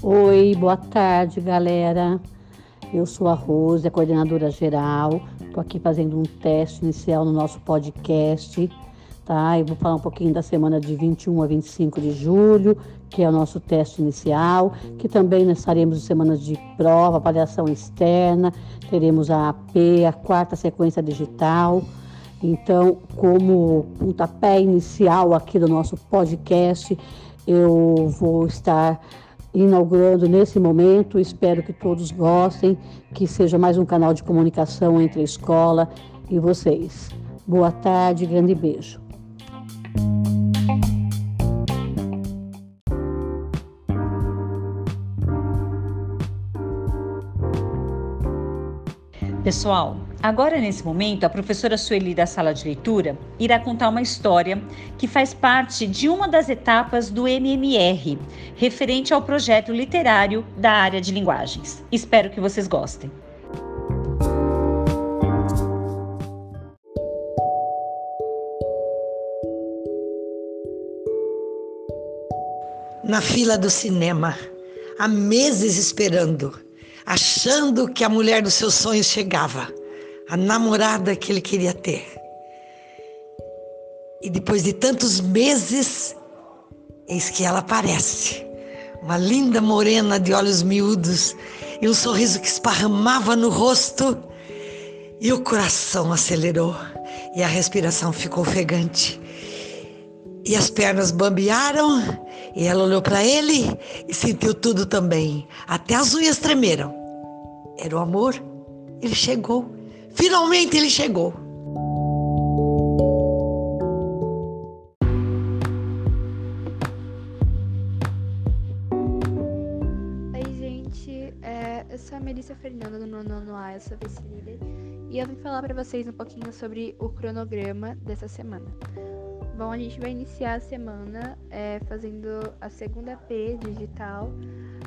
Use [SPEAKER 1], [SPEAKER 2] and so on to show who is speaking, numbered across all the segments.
[SPEAKER 1] Oi, boa tarde, galera. Eu sou a Rose, a coordenadora geral. Estou aqui fazendo um teste inicial no nosso podcast, tá? Eu vou falar um pouquinho da semana de 21 a 25 de julho, que é o nosso teste inicial, que também estaremos em semanas de prova, avaliação externa, teremos a AP, a quarta sequência digital. Então, como pontapé inicial aqui do nosso podcast, eu vou estar inaugurando nesse momento. Espero que todos gostem, que seja mais um canal de comunicação entre a escola e vocês. Boa tarde, grande beijo.
[SPEAKER 2] Pessoal, agora nesse momento a professora Sueli da sala de leitura irá contar uma história que faz parte de uma das etapas do MMR, referente ao projeto literário da área de linguagens. Espero que vocês gostem.
[SPEAKER 3] Na fila do cinema, há meses esperando achando que a mulher dos seus sonhos chegava, a namorada que ele queria ter. E depois de tantos meses, eis que ela aparece. Uma linda morena de olhos miúdos e um sorriso que esparramava no rosto. E o coração acelerou e a respiração ficou ofegante. E as pernas bambearam e ela olhou para ele e sentiu tudo também. Até as unhas tremeram. Era o amor. Ele chegou. Finalmente ele chegou.
[SPEAKER 4] Oi, gente. É, eu sou a Melissa Fernanda do nono A, eu sou vice-líder. E eu vim falar para vocês um pouquinho sobre o cronograma dessa semana. Bom, a gente vai iniciar a semana é, fazendo a segunda P digital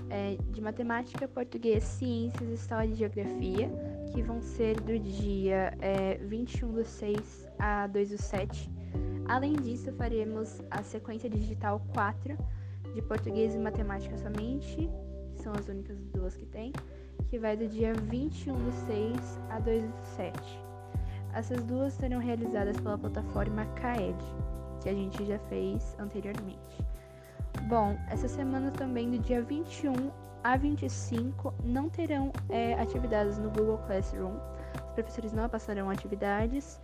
[SPEAKER 4] é, de matemática, português, ciências, história e geografia, que vão ser do dia é, 21 do 6 a 2 do 7. Além disso, faremos a sequência digital 4 de português e matemática somente, que são as únicas duas que tem, que vai do dia 21 do 6 a 2 do 7. Essas duas serão realizadas pela plataforma CAED, que a gente já fez anteriormente. Bom, essa semana também, do dia 21 a 25, não terão é, atividades no Google Classroom. Os professores não passarão atividades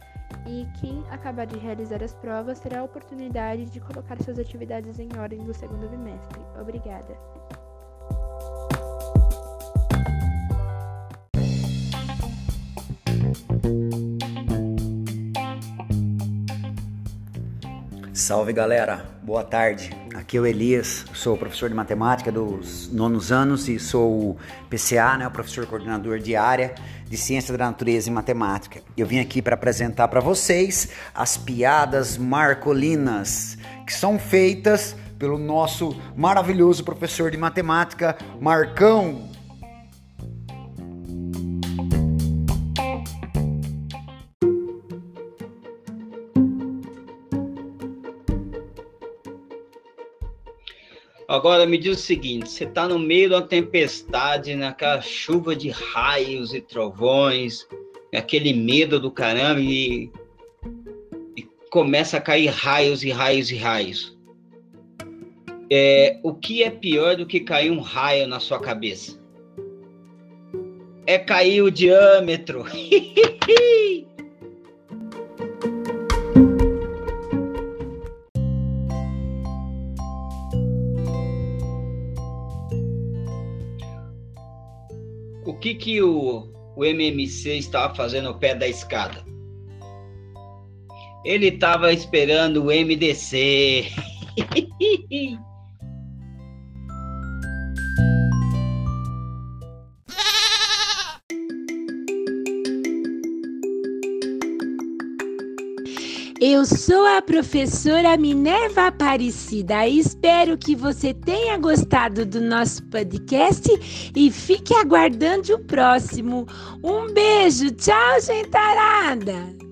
[SPEAKER 4] e quem acabar de realizar as provas terá a oportunidade de colocar suas atividades em ordem do segundo bimestre. Obrigada!
[SPEAKER 5] Salve galera, boa tarde. Aqui é o Elias, sou professor de matemática dos nonos anos e sou o PCA, né, o professor coordenador de área de ciência da natureza e matemática. Eu vim aqui para apresentar para vocês as piadas marcolinas que são feitas pelo nosso maravilhoso professor de matemática, Marcão.
[SPEAKER 6] Agora me diz o seguinte: você está no meio de uma tempestade, naquela chuva de raios e trovões, aquele medo do caramba, e, e começa a cair raios e raios e raios. É, o que é pior do que cair um raio na sua cabeça? É cair o diâmetro. que que o, o MMC estava fazendo ao pé da escada? Ele estava esperando o MDC.
[SPEAKER 7] Eu sou a professora Minerva Aparecida. Espero que você tenha gostado do nosso podcast e fique aguardando o próximo. Um beijo, tchau, gentarada!